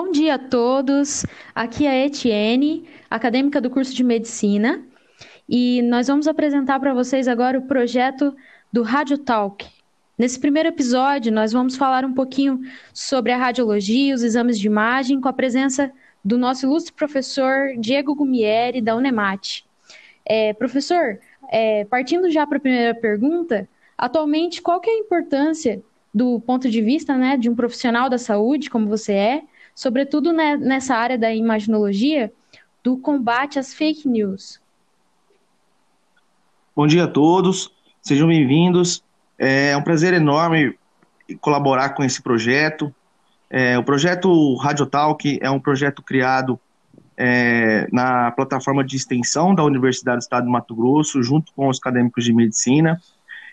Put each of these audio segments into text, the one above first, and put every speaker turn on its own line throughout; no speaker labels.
Bom dia a todos. Aqui é a Etienne, acadêmica do curso de Medicina, e nós vamos apresentar para vocês agora o projeto do Radio Talk. Nesse primeiro episódio, nós vamos falar um pouquinho sobre a radiologia, os exames de imagem, com a presença do nosso ilustre professor Diego Gumieri, da Unemate. É, professor, é, partindo já para a primeira pergunta, atualmente qual que é a importância do ponto de vista né, de um profissional da saúde, como você é, sobretudo nessa área da imaginologia, do combate às fake news.
Bom dia a todos, sejam bem-vindos. É um prazer enorme colaborar com esse projeto. É, o projeto Radiotalk é um projeto criado é, na plataforma de extensão da Universidade do Estado do Mato Grosso, junto com os acadêmicos de medicina.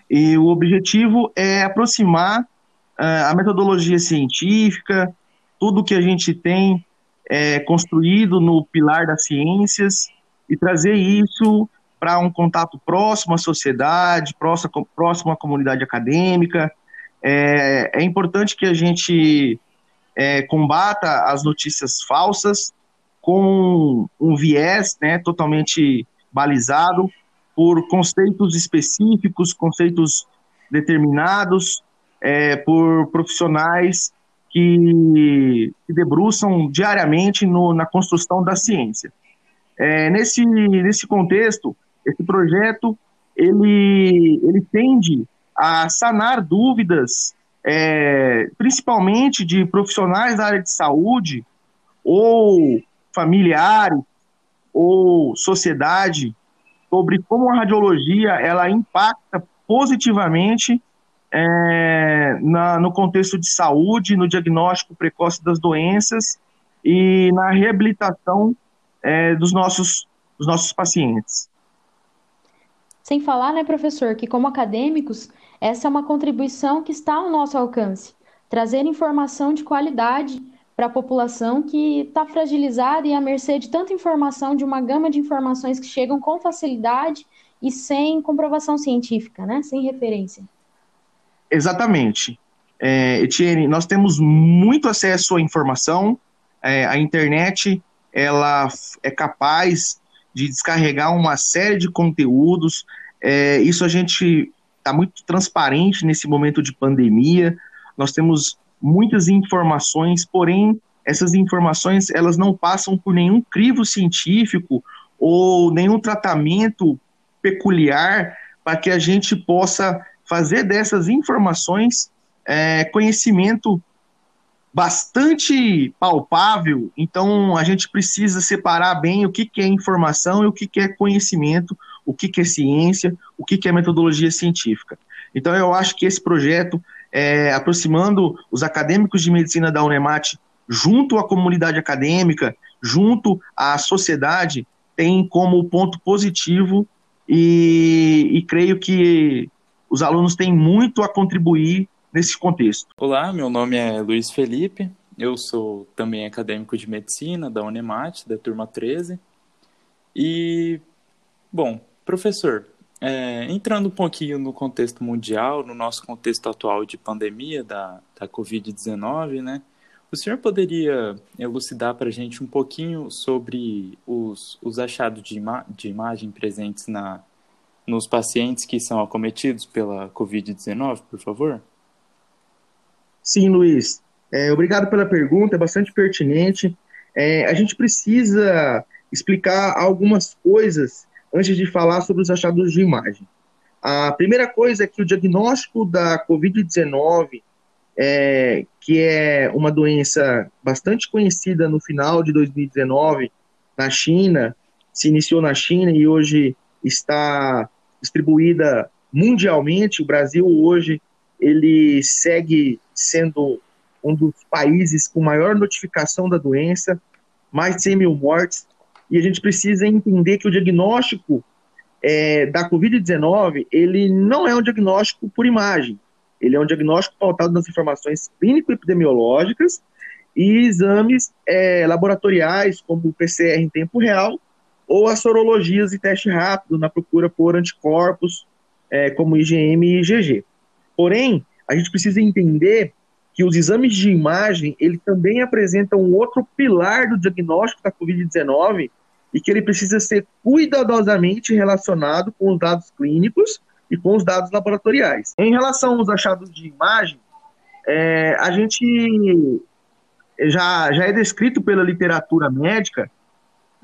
E o objetivo é aproximar é, a metodologia científica, tudo que a gente tem é, construído no pilar das ciências e trazer isso para um contato próximo à sociedade, próximo, próximo à comunidade acadêmica. É, é importante que a gente é, combata as notícias falsas com um viés né, totalmente balizado por conceitos específicos, conceitos determinados, é, por profissionais que se debruçam diariamente no, na construção da ciência. É, nesse, nesse contexto, esse projeto ele, ele tende a sanar dúvidas, é, principalmente de profissionais da área de saúde ou familiares ou sociedade sobre como a radiologia ela impacta positivamente é, na, no contexto de saúde, no diagnóstico precoce das doenças e na reabilitação é, dos, nossos, dos nossos pacientes.
Sem falar, né, professor, que como acadêmicos, essa é uma contribuição que está ao nosso alcance trazer informação de qualidade para a população que está fragilizada e à mercê de tanta informação, de uma gama de informações que chegam com facilidade e sem comprovação científica, né? sem referência.
Exatamente. É, Etienne, nós temos muito acesso à informação, é, a internet ela é capaz de descarregar uma série de conteúdos, é, isso a gente está muito transparente nesse momento de pandemia, nós temos muitas informações, porém essas informações elas não passam por nenhum crivo científico ou nenhum tratamento peculiar para que a gente possa fazer dessas informações é, conhecimento bastante palpável, então a gente precisa separar bem o que, que é informação e o que, que é conhecimento, o que, que é ciência, o que, que é metodologia científica. Então eu acho que esse projeto, é, aproximando os acadêmicos de medicina da Unemat junto à comunidade acadêmica, junto à sociedade, tem como ponto positivo e, e creio que os alunos têm muito a contribuir nesse contexto.
Olá, meu nome é Luiz Felipe, eu sou também acadêmico de medicina da Unemat, da turma 13. E, bom, professor, é, entrando um pouquinho no contexto mundial, no nosso contexto atual de pandemia da, da Covid-19, né? O senhor poderia elucidar para a gente um pouquinho sobre os, os achados de, ima de imagem presentes na, nos pacientes que são acometidos pela Covid-19, por favor?
Sim, Luiz. É, obrigado pela pergunta, é bastante pertinente. É, a gente precisa explicar algumas coisas antes de falar sobre os achados de imagem. A primeira coisa é que o diagnóstico da Covid-19, é, que é uma doença bastante conhecida no final de 2019 na China, se iniciou na China e hoje está distribuída mundialmente. O Brasil hoje ele segue sendo um dos países com maior notificação da doença, mais de 100 mil mortes, e a gente precisa entender que o diagnóstico é, da Covid-19, ele não é um diagnóstico por imagem, ele é um diagnóstico pautado nas informações clínico-epidemiológicas e exames é, laboratoriais, como o PCR em tempo real, ou as sorologias e teste rápido na procura por anticorpos, é, como IgM e IgG. Porém, a gente precisa entender que os exames de imagem, ele também apresentam um outro pilar do diagnóstico da COVID-19 e que ele precisa ser cuidadosamente relacionado com os dados clínicos e com os dados laboratoriais. Em relação aos achados de imagem, é, a gente já, já é descrito pela literatura médica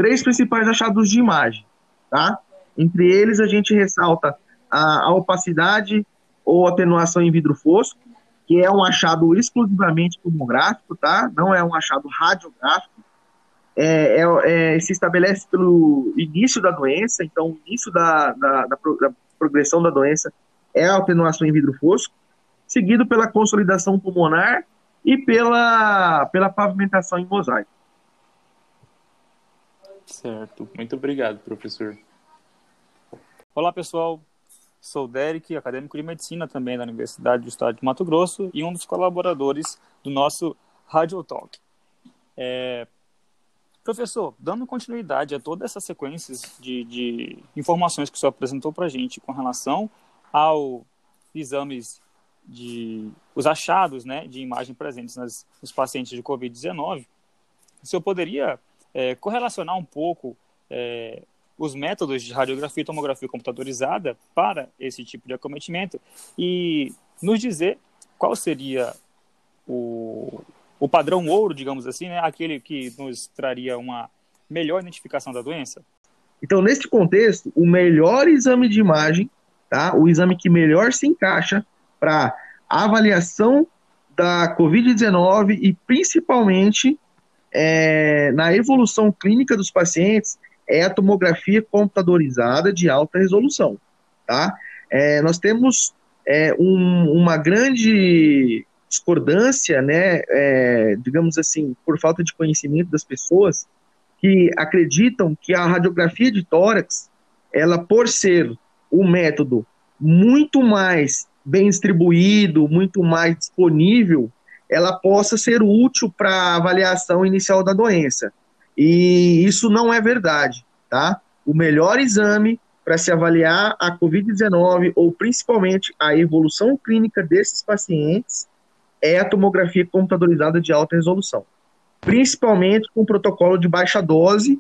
três principais achados de imagem, tá? Entre eles, a gente ressalta a, a opacidade ou atenuação em vidro fosco, que é um achado exclusivamente tomográfico, tá? Não é um achado radiográfico. É, é, é, se estabelece pelo início da doença, então o início da, da, da, da progressão da doença é a atenuação em vidro fosco, seguido pela consolidação pulmonar e pela, pela pavimentação em mosaico.
Certo. Muito obrigado, professor.
Olá, pessoal. Sou Derek, acadêmico de medicina também da Universidade do Estado de Mato Grosso e um dos colaboradores do nosso Radio Talk. É... Professor, dando continuidade a todas essas sequências de, de informações que o senhor apresentou para a gente com relação aos exames de os achados né, de imagem presentes nas, nos pacientes de Covid-19, o senhor poderia é, correlacionar um pouco é, os métodos de radiografia e tomografia computadorizada para esse tipo de acometimento e nos dizer qual seria o, o padrão ouro, digamos assim, né, aquele que nos traria uma melhor identificação da doença?
Então, nesse contexto, o melhor exame de imagem, tá, o exame que melhor se encaixa para avaliação da Covid-19 e principalmente é, na evolução clínica dos pacientes é a tomografia computadorizada de alta resolução, tá? É, nós temos é, um, uma grande discordância, né, é, digamos assim, por falta de conhecimento das pessoas que acreditam que a radiografia de tórax, ela por ser um método muito mais bem distribuído, muito mais disponível, ela possa ser útil para a avaliação inicial da doença. E isso não é verdade, tá? O melhor exame para se avaliar a COVID-19 ou principalmente a evolução clínica desses pacientes é a tomografia computadorizada de alta resolução, principalmente com protocolo de baixa dose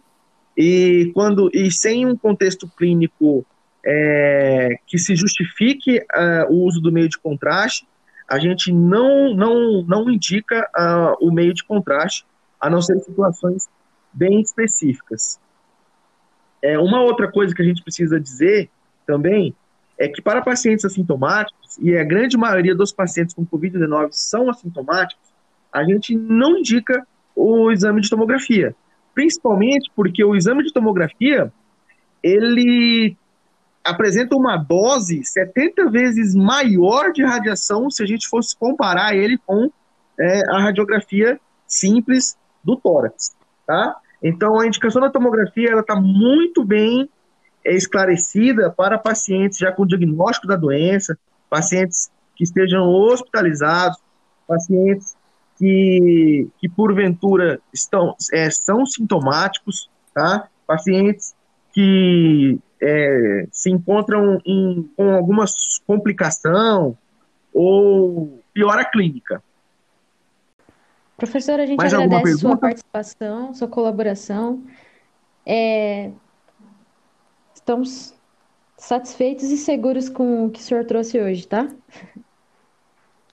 e quando e sem um contexto clínico é, que se justifique uh, o uso do meio de contraste a gente não, não, não indica uh, o meio de contraste, a não ser em situações bem específicas. É, uma outra coisa que a gente precisa dizer também é que para pacientes assintomáticos, e a grande maioria dos pacientes com Covid-19 são assintomáticos, a gente não indica o exame de tomografia. Principalmente porque o exame de tomografia, ele apresenta uma dose 70 vezes maior de radiação se a gente fosse comparar ele com é, a radiografia simples do tórax, tá? Então, a indicação da tomografia está muito bem é, esclarecida para pacientes já com diagnóstico da doença, pacientes que estejam hospitalizados, pacientes que, que porventura estão, é, são sintomáticos, tá? Pacientes que é, se encontram em, com alguma complicação ou piora clínica.
Professor, a gente Mais agradece sua participação, sua colaboração. É, estamos satisfeitos e seguros com o que o senhor trouxe hoje, tá?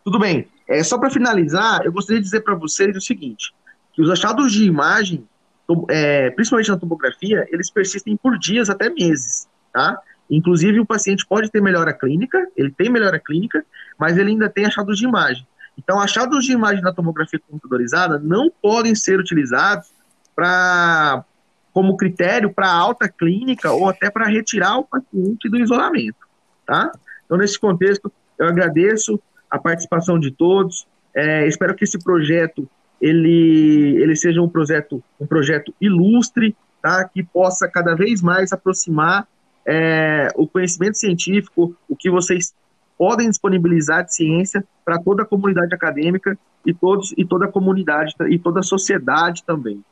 Tudo bem. É, só para finalizar, eu gostaria de dizer para vocês o seguinte, que os achados de imagem é, principalmente na tomografia, eles persistem por dias até meses, tá? Inclusive, o paciente pode ter melhora clínica, ele tem melhora clínica, mas ele ainda tem achados de imagem. Então, achados de imagem na tomografia computadorizada não podem ser utilizados para como critério para alta clínica ou até para retirar o paciente do isolamento, tá? Então, nesse contexto, eu agradeço a participação de todos, é, espero que esse projeto ele, ele seja um projeto, um projeto ilustre, tá? que possa cada vez mais aproximar é, o conhecimento científico, o que vocês podem disponibilizar de ciência para toda a comunidade acadêmica e todos e toda a comunidade e toda a sociedade também.